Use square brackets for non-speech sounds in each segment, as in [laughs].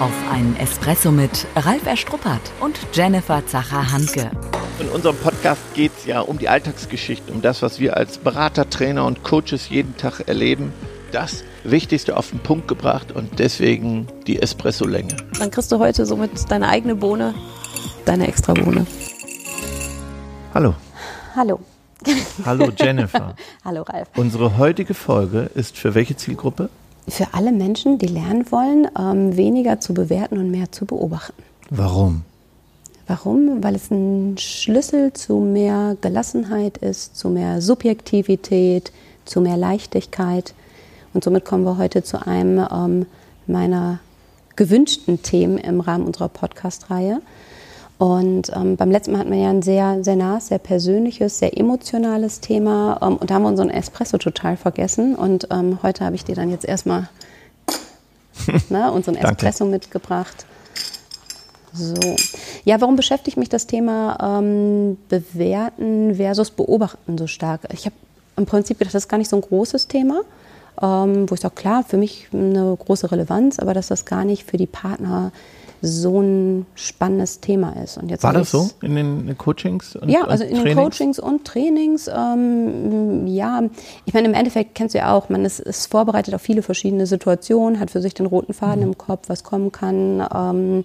Auf einen Espresso mit Ralf Erstruppert und Jennifer Zacher-Hanke. In unserem Podcast geht es ja um die Alltagsgeschichte, um das, was wir als Berater, Trainer und Coaches jeden Tag erleben. Das Wichtigste auf den Punkt gebracht und deswegen die Espresso-Länge. Dann kriegst du heute somit deine eigene Bohne, deine extra Bohne. Hallo. Hallo. Hallo Jennifer. [laughs] Hallo Ralf. Unsere heutige Folge ist für welche Zielgruppe? Für alle Menschen, die lernen wollen, ähm, weniger zu bewerten und mehr zu beobachten. Warum? Warum? Weil es ein Schlüssel zu mehr Gelassenheit ist, zu mehr Subjektivität, zu mehr Leichtigkeit. Und somit kommen wir heute zu einem ähm, meiner gewünschten Themen im Rahmen unserer Podcast-Reihe. Und ähm, beim letzten Mal hatten wir ja ein sehr, sehr nahes, sehr persönliches, sehr emotionales Thema. Ähm, und da haben wir unseren Espresso total vergessen. Und ähm, heute habe ich dir dann jetzt erstmal [laughs] ne, unseren Espresso mitgebracht. So. Ja, warum beschäftigt mich das Thema ähm, Bewerten versus Beobachten so stark? Ich habe im Prinzip gedacht, das ist gar nicht so ein großes Thema, ähm, wo ich sage, klar, für mich eine große Relevanz, aber dass das gar nicht für die Partner so ein spannendes Thema ist. Und jetzt War das so in den Coachings? Und, ja, also in den Coachings und Trainings. Ähm, ja, ich meine, im Endeffekt kennst du ja auch, man ist, ist, vorbereitet auf viele verschiedene Situationen, hat für sich den roten Faden mhm. im Kopf, was kommen kann, ähm,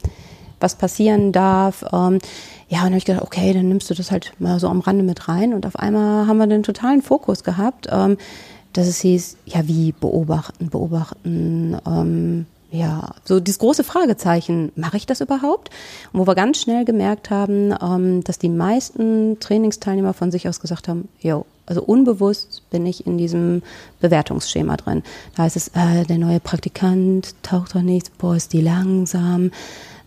was passieren darf. Ähm, ja, und dann habe ich gedacht, okay, dann nimmst du das halt mal so am Rande mit rein. Und auf einmal haben wir den totalen Fokus gehabt, ähm, dass es hieß, ja, wie beobachten, beobachten, ähm, ja, so dieses große Fragezeichen, mache ich das überhaupt? Und wo wir ganz schnell gemerkt haben, ähm, dass die meisten Trainingsteilnehmer von sich aus gesagt haben, jo, also unbewusst bin ich in diesem Bewertungsschema drin. Da heißt es, äh, der neue Praktikant taucht doch nichts, boah, ist die langsam,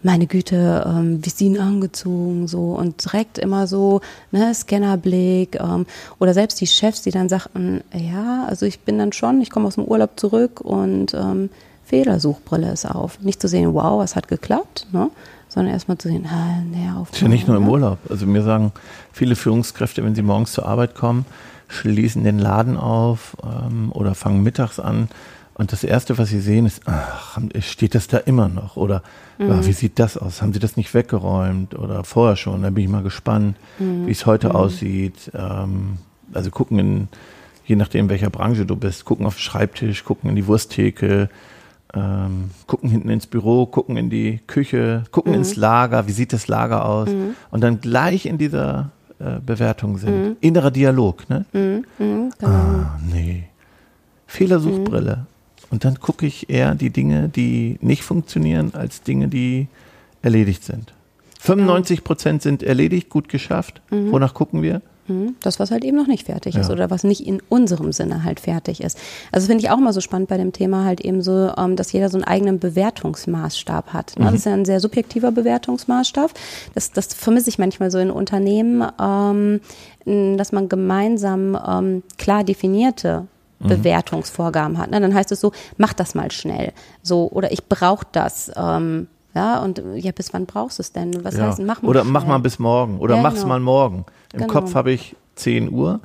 meine Güte, ähm, wie ist die angezogen, so und direkt immer so, ne, Scannerblick ähm, oder selbst die Chefs, die dann sagten, ja, also ich bin dann schon, ich komme aus dem Urlaub zurück und ähm, Fehlersuchbrille ist auf. Nicht zu sehen, wow, es hat geklappt, ne? sondern erstmal zu sehen, ah, näher auf. Ist ja nicht nur im Urlaub. Also mir sagen viele Führungskräfte, wenn sie morgens zur Arbeit kommen, schließen den Laden auf ähm, oder fangen mittags an. Und das Erste, was sie sehen, ist, ach, steht das da immer noch? Oder mhm. ach, wie sieht das aus? Haben sie das nicht weggeräumt? Oder vorher schon? Da bin ich mal gespannt, mhm. wie es heute mhm. aussieht. Ähm, also gucken in, je nachdem, welcher Branche du bist, gucken auf den Schreibtisch, gucken in die Wursttheke, ähm, gucken hinten ins Büro, gucken in die Küche, gucken mhm. ins Lager, wie sieht das Lager aus mhm. und dann gleich in dieser äh, Bewertung sind. Mhm. Innerer Dialog, ne? Mhm. Mhm, genau. Ah, nee. Fehlersuchbrille. Mhm. Und dann gucke ich eher die Dinge, die nicht funktionieren, als Dinge, die erledigt sind. 95 Prozent sind erledigt, gut geschafft. Wonach gucken wir? Mhm. Das, was halt eben noch nicht fertig ist ja. oder was nicht in unserem Sinne halt fertig ist. Also finde ich auch mal so spannend bei dem Thema halt eben so, ähm, dass jeder so einen eigenen Bewertungsmaßstab hat. Ne? Mhm. Das ist ja ein sehr subjektiver Bewertungsmaßstab. Das, das vermisse ich manchmal so in Unternehmen, ähm, dass man gemeinsam ähm, klar definierte mhm. Bewertungsvorgaben hat. Ne? Dann heißt es so, mach das mal schnell. So, oder ich brauche das. Ähm, ja, und ja, bis wann brauchst du es denn? Was ja. heißt, mach mal Oder schnell. mach mal bis morgen. Oder ja, mach's genau. mal morgen. Im genau. Kopf habe ich 10 Uhr.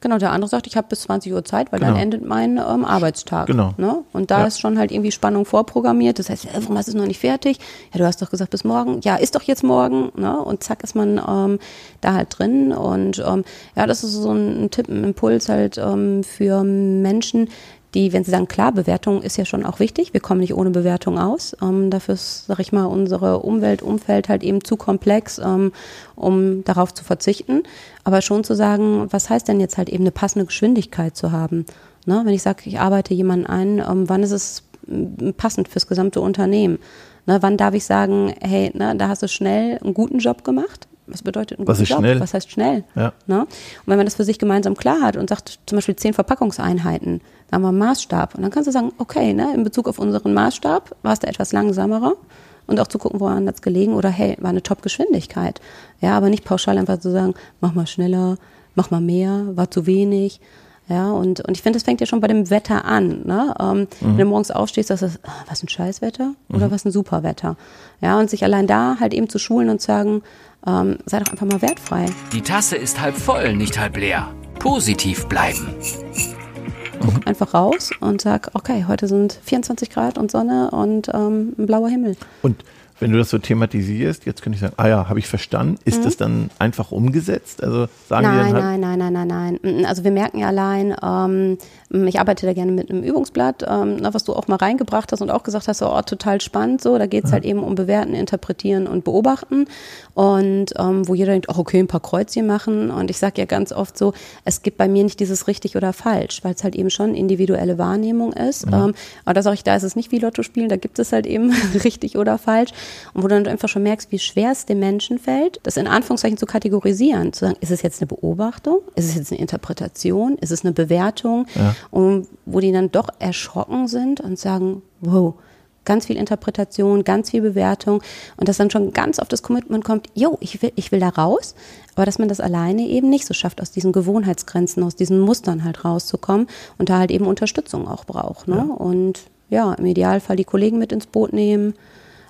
Genau, der andere sagt, ich habe bis 20 Uhr Zeit, weil genau. dann endet mein ähm, Arbeitstag. Genau. Ne? Und da ja. ist schon halt irgendwie Spannung vorprogrammiert. Das heißt, äh, warum hast du es noch nicht fertig? Ja, du hast doch gesagt bis morgen. Ja, ist doch jetzt morgen. Ne? Und zack ist man ähm, da halt drin. Und ähm, ja, das ist so ein, ein Tipp, ein Impuls halt ähm, für Menschen, die, wenn Sie sagen, klar, Bewertung ist ja schon auch wichtig, wir kommen nicht ohne Bewertung aus. Ähm, dafür ist, sag ich mal, unsere Umwelt, Umfeld halt eben zu komplex, ähm, um darauf zu verzichten. Aber schon zu sagen, was heißt denn jetzt halt eben eine passende Geschwindigkeit zu haben? Ne? Wenn ich sage, ich arbeite jemanden ein, ähm, wann ist es passend fürs gesamte Unternehmen? Ne? Wann darf ich sagen, hey, ne, da hast du schnell einen guten Job gemacht? Was bedeutet ein was ist Job? Schnell? Was heißt schnell? Ja. Ne? Und wenn man das für sich gemeinsam klar hat und sagt, zum Beispiel zehn Verpackungseinheiten, da haben wir einen Maßstab. Und dann kannst du sagen, okay, ne, in Bezug auf unseren Maßstab war es da etwas langsamerer. Und auch zu gucken, woran es gelegen oder hey, war eine Top-Geschwindigkeit. Ja, aber nicht pauschal einfach zu sagen, mach mal schneller, mach mal mehr, war zu wenig. Ja, und, und ich finde, das fängt ja schon bei dem Wetter an. Ne? Ähm, mhm. Wenn du morgens aufstehst, dass das, ah, was ein Scheißwetter oder mhm. was ein Superwetter. Ja, und sich allein da halt eben zu schulen und zu sagen, ähm, sei doch einfach mal wertfrei. Die Tasse ist halb voll, nicht halb leer. Positiv bleiben. guck mhm. einfach raus und sag, okay, heute sind 24 Grad und Sonne und ähm, ein blauer Himmel. Und wenn du das so thematisierst, jetzt könnte ich sagen, ah ja, habe ich verstanden. Ist mhm. das dann einfach umgesetzt? Also sagen nein, die dann halt nein, nein, nein, nein, nein. Also wir merken ja allein, ähm, ich arbeite da gerne mit einem Übungsblatt, ähm, was du auch mal reingebracht hast und auch gesagt hast, oh, total spannend so. Da geht es halt eben um Bewerten, Interpretieren und Beobachten. Und ähm, wo jeder denkt, oh, okay, ein paar Kreuzchen machen. Und ich sage ja ganz oft so, es gibt bei mir nicht dieses richtig oder falsch, weil es halt eben schon individuelle Wahrnehmung ist. Mhm. Ähm, aber da sage ich, da ist es nicht wie Lotto spielen, da gibt es halt eben [laughs] richtig oder falsch. Und wo du dann einfach schon merkst, wie schwer es dem Menschen fällt, das in Anführungszeichen zu kategorisieren, zu sagen, ist es jetzt eine Beobachtung, ist es jetzt eine Interpretation, ist es eine Bewertung? Ja. Und wo die dann doch erschrocken sind und sagen, wow, ganz viel Interpretation, ganz viel Bewertung und dass dann schon ganz auf das Commitment kommt, jo, ich will, ich will da raus, aber dass man das alleine eben nicht so schafft, aus diesen Gewohnheitsgrenzen, aus diesen Mustern halt rauszukommen und da halt eben Unterstützung auch braucht. Ne? Ja. Und ja, im Idealfall die Kollegen mit ins Boot nehmen,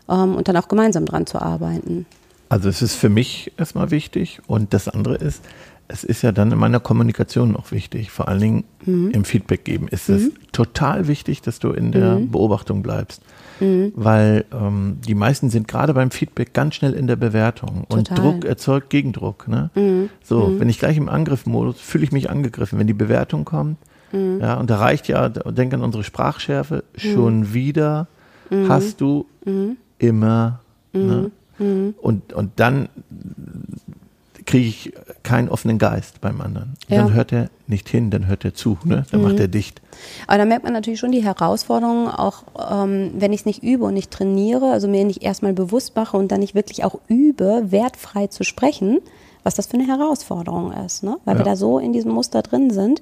ähm, und dann auch gemeinsam dran zu arbeiten. Also es ist für mich erstmal wichtig und das andere ist, es ist ja dann in meiner Kommunikation noch wichtig, vor allen Dingen mhm. im Feedback geben. Ist es mhm. total wichtig, dass du in der mhm. Beobachtung bleibst. Mhm. Weil ähm, die meisten sind gerade beim Feedback ganz schnell in der Bewertung total. und Druck erzeugt Gegendruck. Ne? Mhm. So, mhm. wenn ich gleich im Angriffmodus fühle ich mich angegriffen. Wenn die Bewertung kommt, ja, und da reicht ja, denk an unsere Sprachschärfe, schon wieder hast du immer. Ne? Und, und dann kriege ich keinen offenen Geist beim anderen. Ja. Dann hört er nicht hin, dann hört er zu, ne? dann mhm. macht er dicht. Aber da merkt man natürlich schon die Herausforderungen, auch ähm, wenn ich es nicht übe und nicht trainiere, also mir nicht erstmal bewusst mache und dann nicht wirklich auch übe, wertfrei zu sprechen, was das für eine Herausforderung ist, ne? weil ja. wir da so in diesem Muster drin sind.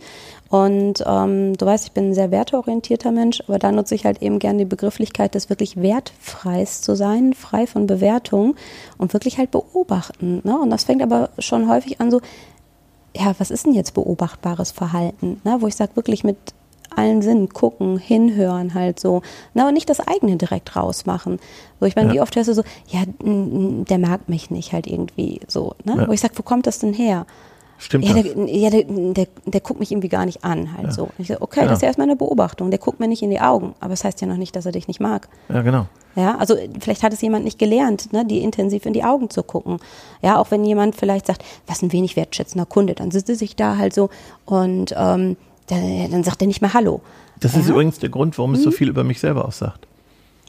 Und ähm, du weißt, ich bin ein sehr werteorientierter Mensch, aber da nutze ich halt eben gerne die Begrifflichkeit des wirklich wertfreis zu sein, frei von Bewertung und wirklich halt beobachten. Ne? Und das fängt aber schon häufig an so, ja, was ist denn jetzt beobachtbares Verhalten? Ne? Wo ich sage, wirklich mit allen Sinnen gucken, hinhören halt so. Na, und nicht das eigene direkt rausmachen. So, ich meine, ja. wie oft hörst du so, ja, der mag mich nicht halt irgendwie so. Ne? Ja. Wo ich sage, wo kommt das denn her? Stimmt ja, der, ja der, der, der, guckt mich irgendwie gar nicht an, halt ja. so. ich sage, okay, genau. das ist ja erstmal eine Beobachtung. Der guckt mir nicht in die Augen, aber es das heißt ja noch nicht, dass er dich nicht mag. Ja, genau. Ja, also vielleicht hat es jemand nicht gelernt, ne, die intensiv in die Augen zu gucken. Ja, auch wenn jemand vielleicht sagt, was ein wenig wertschätzender Kunde, dann sitzt er sich da halt so und ähm, dann sagt er nicht mehr Hallo. Das ja? ist übrigens der Grund, warum es so hm? viel über mich selber aussagt.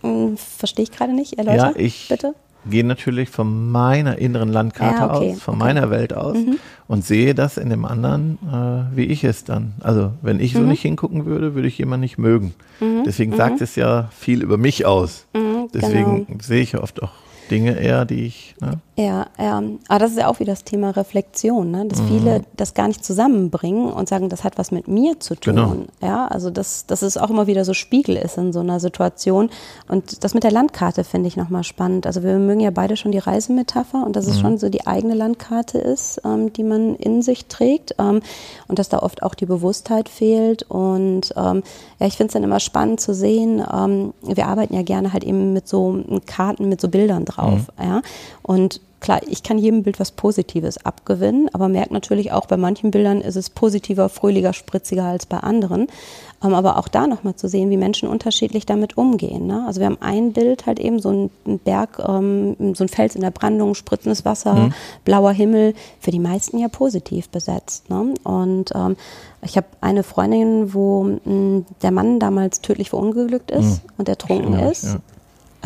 Hm, verstehe ich gerade nicht. Erläuter, ja, ich bitte. gehe natürlich von meiner inneren Landkarte ja, okay, aus, von okay. meiner Welt aus mhm. und sehe das in dem anderen, äh, wie ich es dann. Also wenn ich so mhm. nicht hingucken würde, würde ich jemanden nicht mögen. Mhm. Deswegen sagt mhm. es ja viel über mich aus. Mhm, Deswegen genau. sehe ich oft auch Dinge eher, die ich. Ne? Ja, ja. Aber das ist ja auch wieder das Thema Reflexion, ne? dass mhm. viele das gar nicht zusammenbringen und sagen, das hat was mit mir zu tun. Genau. Ja, also dass, dass es auch immer wieder so Spiegel ist in so einer Situation. Und das mit der Landkarte finde ich nochmal spannend. Also wir mögen ja beide schon die Reisemetapher und dass es mhm. schon so die eigene Landkarte ist, ähm, die man in sich trägt ähm, und dass da oft auch die Bewusstheit fehlt. Und ähm, ja, ich finde es dann immer spannend zu sehen. Ähm, wir arbeiten ja gerne halt eben mit so Karten, mit so Bildern drauf drauf. Mhm. Ja? Und klar, ich kann jedem Bild was Positives abgewinnen, aber merke natürlich auch, bei manchen Bildern ist es positiver, fröhlicher, spritziger als bei anderen. Ähm, aber auch da nochmal zu sehen, wie Menschen unterschiedlich damit umgehen. Ne? Also wir haben ein Bild halt eben, so ein Berg, ähm, so ein Fels in der Brandung, spritzendes Wasser, mhm. blauer Himmel, für die meisten ja positiv besetzt. Ne? Und ähm, ich habe eine Freundin, wo mh, der Mann damals tödlich verunglückt ist mhm. und ertrunken ist. Ja.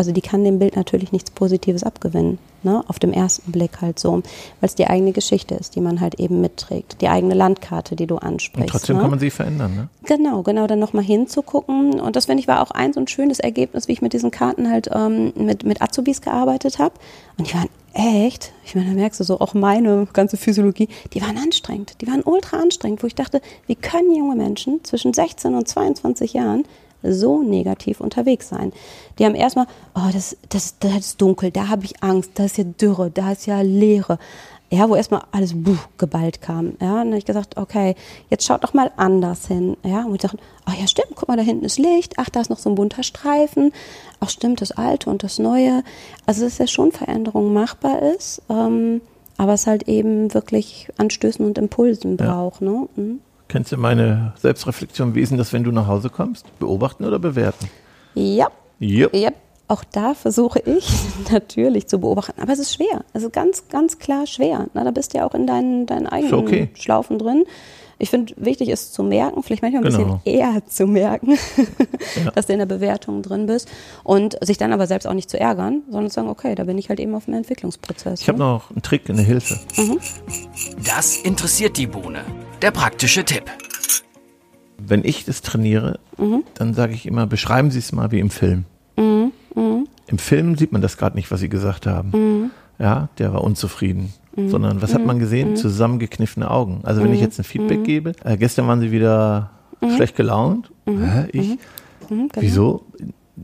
Also die kann dem Bild natürlich nichts Positives abgewinnen, ne? auf dem ersten Blick halt so, weil es die eigene Geschichte ist, die man halt eben mitträgt, die eigene Landkarte, die du ansprichst. Und trotzdem ne? kann man sie verändern, ne? Genau, genau, dann nochmal hinzugucken. Und das, finde ich, war auch ein so ein schönes Ergebnis, wie ich mit diesen Karten halt ähm, mit, mit Azubis gearbeitet habe. Und die waren echt, ich meine, da merkst du so, auch meine ganze Physiologie, die waren anstrengend, die waren ultra anstrengend, wo ich dachte, wie können junge Menschen zwischen 16 und 22 Jahren so negativ unterwegs sein. Die haben erstmal, oh, das, das, das ist dunkel, da habe ich Angst, da ist ja Dürre, da ist ja Leere. Ja, wo erstmal alles buh, geballt kam. Ja, und dann habe ich gesagt, okay, jetzt schaut doch mal anders hin. Ja, und ich dachte, ach ja, stimmt, guck mal, da hinten ist Licht, ach, da ist noch so ein bunter Streifen. Ach, stimmt, das Alte und das Neue. Also, dass ja schon Veränderung machbar ist, ähm, aber es halt eben wirklich Anstößen und Impulsen braucht. Ja. Ne? Mhm. Kennst du meine Selbstreflexion? Wie ist denn das, wenn du nach Hause kommst? Beobachten oder bewerten? Ja. Yep. Ja, auch da versuche ich [laughs] natürlich zu beobachten. Aber es ist schwer. Also ganz, ganz klar schwer. Na, da bist du ja auch in deinen, deinen eigenen okay. Schlaufen drin. Ich finde, wichtig ist zu merken, vielleicht manchmal ein Genau. bisschen eher zu merken, [laughs] dass du in der Bewertung drin bist. Und sich dann aber selbst auch nicht zu ärgern, sondern zu sagen, okay, da bin ich halt eben auf dem Entwicklungsprozess. Ich habe ne? noch einen Trick, eine Hilfe. Das interessiert die Bohne. Der praktische Tipp. Wenn ich das trainiere, Mhm. dann sage ich immer, beschreiben Sie es mal wie im Film. Mhm. Im Film sieht man das gerade nicht, was Sie gesagt haben. Ja, der war unzufrieden. Mhm. Sondern was hat man gesehen? Zusammengekniffene Augen. Also wenn ich jetzt ein Feedback Mhm. gebe, äh, gestern waren Sie wieder schlecht gelaunt. Hä, ich? Mhm, genau. Wieso?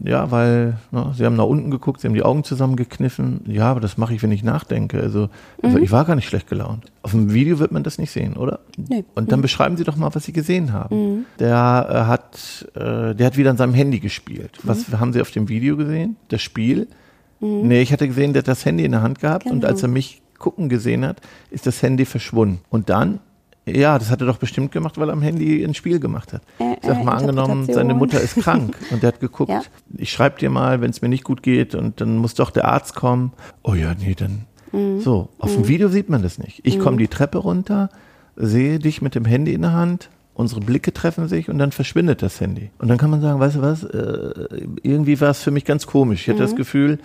Ja, weil ne, Sie haben nach unten geguckt, Sie haben die Augen zusammengekniffen. Ja, aber das mache ich, wenn ich nachdenke. Also, also ich war gar nicht schlecht gelaunt. Auf dem Video wird man das nicht sehen, oder? Nee. Und dann beschreiben Sie doch mal, was Sie gesehen haben. Der äh, hat, äh, der hat wieder an seinem Handy gespielt. Was haben Sie auf dem Video gesehen? Das Spiel? Nee, ich hatte gesehen, der hat das Handy in der Hand gehabt und Genau. als er mich gucken gesehen hat, ist das Handy verschwunden. Und dann, ja, das hat er doch bestimmt gemacht, weil er am Handy ein Spiel gemacht hat. Äh, Ich sag äh, mal angenommen, seine Mutter ist krank [laughs] und der hat geguckt, Ja. ich schreibe dir mal, wenn es mir nicht gut geht und dann muss doch der Arzt kommen. Oh ja, nee, dann. Mhm. So, auf dem Video sieht man das nicht. Ich komme die Treppe runter, sehe dich mit dem Handy in der Hand, unsere Blicke treffen sich und dann verschwindet das Handy. Und dann kann man sagen, weißt du was, äh, irgendwie war es für mich ganz komisch. Ich hatte Mhm. das Gefühl,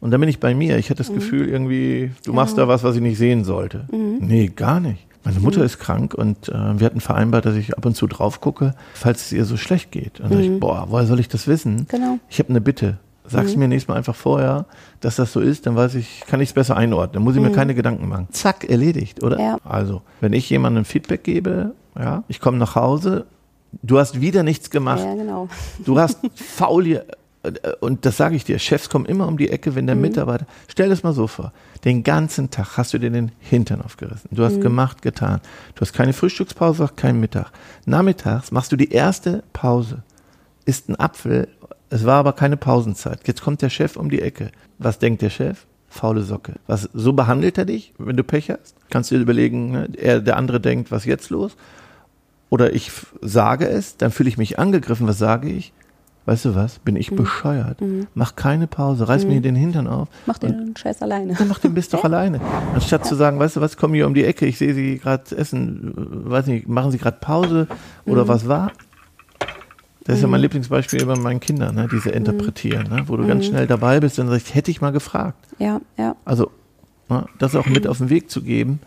und dann bin ich bei mir, ich hatte das Gefühl irgendwie, du machst Genau. da was, was ich nicht sehen sollte. Mhm. Nee, gar nicht. Meine Mutter ist krank und äh, wir hatten vereinbart, dass ich ab und zu drauf gucke, falls es ihr so schlecht geht. Und dann sag ich, boah, woher soll ich das wissen? Mhm. Genau. Ich habe eine Bitte. Sag's mir nächstes Mal einfach vorher, dass das so ist, dann weiß ich, kann ich es besser einordnen. Dann muss ich mir keine Gedanken machen. Zack, erledigt, oder? Mhm. Ja. Also, wenn ich jemandem Feedback gebe, ja, ich komme nach Hause, du hast wieder nichts gemacht, Ja, genau. du hast [laughs] faul hier, und das sage ich dir, Chefs kommen immer um die Ecke, wenn der Mitarbeiter, stell das mal so vor, den ganzen Tag hast du dir den Hintern aufgerissen. Du hast gemacht, getan. Du hast keine Frühstückspause, auch keinen Mittag. Nachmittags machst du die erste Pause, isst einen Apfel, es war aber keine Pausenzeit. Jetzt kommt der Chef um die Ecke. Was denkt der Chef? Faule Socke. Was, so behandelt er dich, wenn du Pech hast? Kannst du dir überlegen, ne? er, der andere denkt, was jetzt los? Oder ich sage es, dann fühle ich mich angegriffen. Was sage ich? Weißt du was? Bin ich bescheuert? Mach keine Pause, reiß mir den Hintern auf. Mach den Scheiß alleine. Dann mach den Biss [laughs] doch alleine. Anstatt zu sagen, weißt du was, komm hier um die Ecke, ich sehe Sie gerade essen, weiß nicht, machen Sie gerade Pause oder was war? Das ist ja mein Lieblingsbeispiel bei meinen Kindern, ne? diese Interpretieren, ne? wo du ganz schnell dabei bist und sagst, hätte ich mal gefragt. Ja, ja. Also, ne? das auch mit auf den Weg zu geben,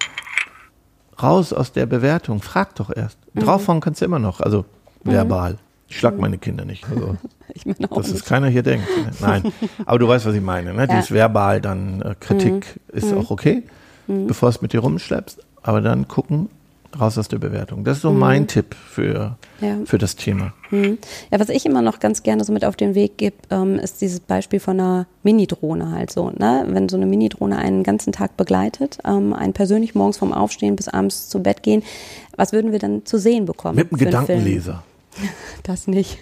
raus aus der Bewertung, frag doch erst. Draufhauen kannst du immer noch, also verbal. Ich schlag meine Kinder nicht. Also, [laughs] Ich meine auch dass es keiner hier denkt. Ne? Nein, aber du weißt, was ich meine. Ne? Ja. Dieses verbal, dann äh, Kritik ist auch okay, bevor es mit dir rumschleppst. Aber dann gucken, raus aus der Bewertung. Das ist so mein Tipp für, Ja. für das Thema. Hm. Ja, was ich immer noch ganz gerne so mit auf den Weg gebe, ähm, ist dieses Beispiel von einer Mini-Drohne halt so. Ne? Wenn so eine Mini-Drohne einen ganzen Tag begleitet, ähm, einen persönlich morgens vom Aufstehen bis abends zu Bett gehen, was würden wir dann zu sehen bekommen? Mit einem? Gedankenleser. [laughs] Das nicht.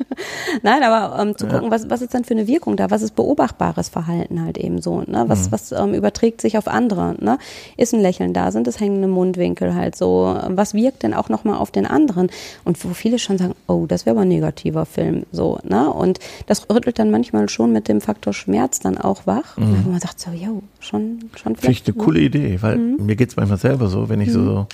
[laughs] Nein, aber ähm, zu gucken, was, was ist dann für eine Wirkung da? Was ist beobachtbares Verhalten halt eben so? Ne? Mhm. Was, was ähm, überträgt sich auf andere? Ne? Ist ein Lächeln da? Sind es hängende Mundwinkel halt so? Was wirkt denn auch nochmal auf den anderen? Und wo viele schon sagen, oh, das wäre aber ein negativer Film. So, ne? Und das rüttelt dann manchmal schon mit dem Faktor Schmerz dann auch wach. Wo man sagt so, yo, schon, schon Mhm. Finde ich eine ne? coole Idee, weil mir geht's manchmal selber so, wenn ich so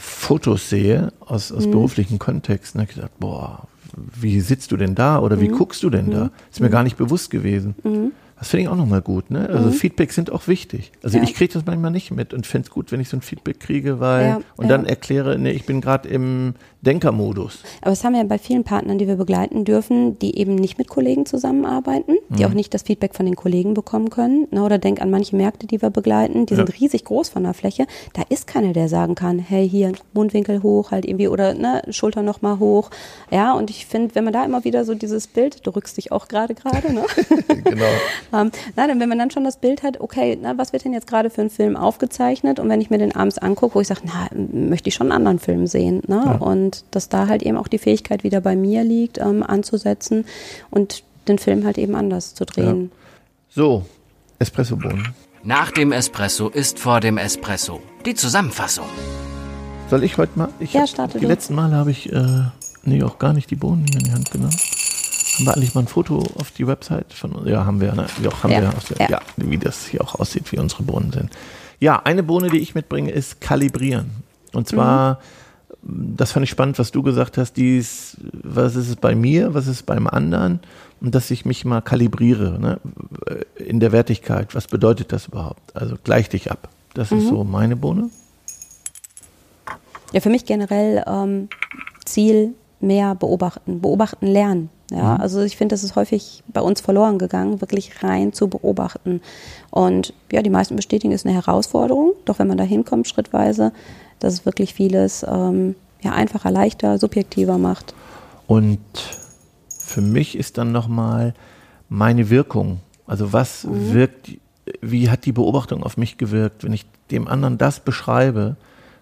Fotos sehe aus, aus beruflichen Kontexten, habe ich gedacht, boah, wie sitzt du denn da oder wie guckst du denn da? Ist mir gar nicht bewusst gewesen. Das finde ich auch nochmal gut. Ne? Also Feedback sind auch wichtig. Also Ja. ich kriege das manchmal nicht mit und fände es gut, wenn ich so ein Feedback kriege, weil Ja, und ja. dann erkläre, nee, ich bin gerade im Denkermodus. Aber es haben wir ja bei vielen Partnern, die wir begleiten dürfen, die eben nicht mit Kollegen zusammenarbeiten, die Mhm. auch nicht das Feedback von den Kollegen bekommen können. Ne? Oder denk an manche Märkte, die wir begleiten, die sind riesig groß von der Fläche. Da ist keiner, der sagen kann, hey, hier Mundwinkel hoch, halt irgendwie oder ne, Schulter nochmal hoch. Ja, und ich finde, wenn man da immer wieder so dieses Bild, du rückst dich auch gerade gerade, ne? [laughs] genau. [laughs] Ähm, na, dann, wenn man dann schon das Bild hat, okay, na, was wird denn jetzt gerade für ein Film aufgezeichnet? Und wenn ich mir den abends angucke, wo ich sage, na, möchte ich schon einen anderen Film sehen. Ne? Und dass da halt eben auch die Fähigkeit wieder bei mir liegt, ähm, anzusetzen und den Film halt eben anders zu drehen. So, Espressobohnen. Nach dem Espresso ist vor dem Espresso. Die Zusammenfassung. Soll ich heute mal? Ich Ja, hab- starte Die du. letzten Male habe ich äh, nee, auch gar nicht die Bohnen in die Hand genommen. Haben wir eigentlich mal ein Foto auf die Website von Ja, haben wir, ne? Ja, haben Ja, wir. Aus der, ja. ja, wie das hier auch aussieht, wie unsere Bohnen sind. Ja, eine Bohne, die ich mitbringe, ist kalibrieren. Und zwar, das fand ich spannend, was du gesagt hast, dies, was ist es bei mir, was ist es beim anderen und dass ich mich mal kalibriere ne? in der Wertigkeit. Was bedeutet das überhaupt? Also gleich dich ab. Das ist so meine Bohne. Ja, für mich generell ähm, Ziel mehr beobachten, beobachten lernen. Ja, also ich finde, das ist häufig bei uns verloren gegangen, wirklich rein zu beobachten. Und ja, die meisten bestätigen, es ist eine Herausforderung. Doch wenn man da hinkommt, schrittweise, dass es wirklich vieles ähm, ja, einfacher, leichter, subjektiver macht. Und für mich ist dann nochmal meine Wirkung. Also was wirkt, wie hat die Beobachtung auf mich gewirkt, wenn ich dem anderen das beschreibe,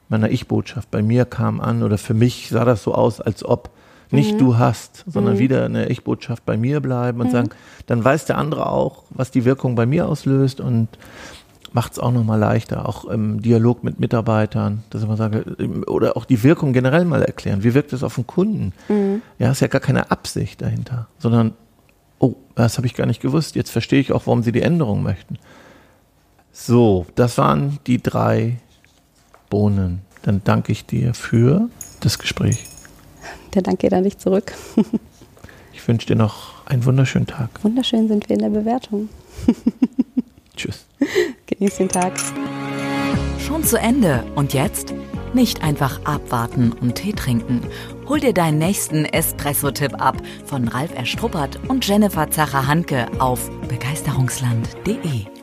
meiner Ich-Botschaft, bei mir kam an oder für mich sah das so aus, als ob nicht du hast, sondern wieder eine Ich-Botschaft bei mir bleiben und sagen, dann weiß der andere auch, was die Wirkung bei mir auslöst und macht es auch nochmal leichter, auch im Dialog mit Mitarbeitern, dass ich mal sage, oder auch die Wirkung generell mal erklären. Wie wirkt es auf den Kunden? Ja, ist ja gar keine Absicht dahinter, sondern, oh, das habe ich gar nicht gewusst. Jetzt verstehe ich auch, warum sie die Änderung möchten. So, das waren die drei Bohnen. Dann danke ich dir für das Gespräch. Der Dank geht an dich zurück. [laughs] Ich wünsche dir noch einen wunderschönen Tag. Wunderschön sind wir in der Bewertung. [laughs] Tschüss. Genieß den Tag. Schon zu Ende. Und jetzt? Nicht einfach abwarten und Tee trinken. Hol dir deinen nächsten Espresso-Tipp ab von Ralf Erstruppert und Jennifer Zacher-Hanke auf begeisterungsland.de.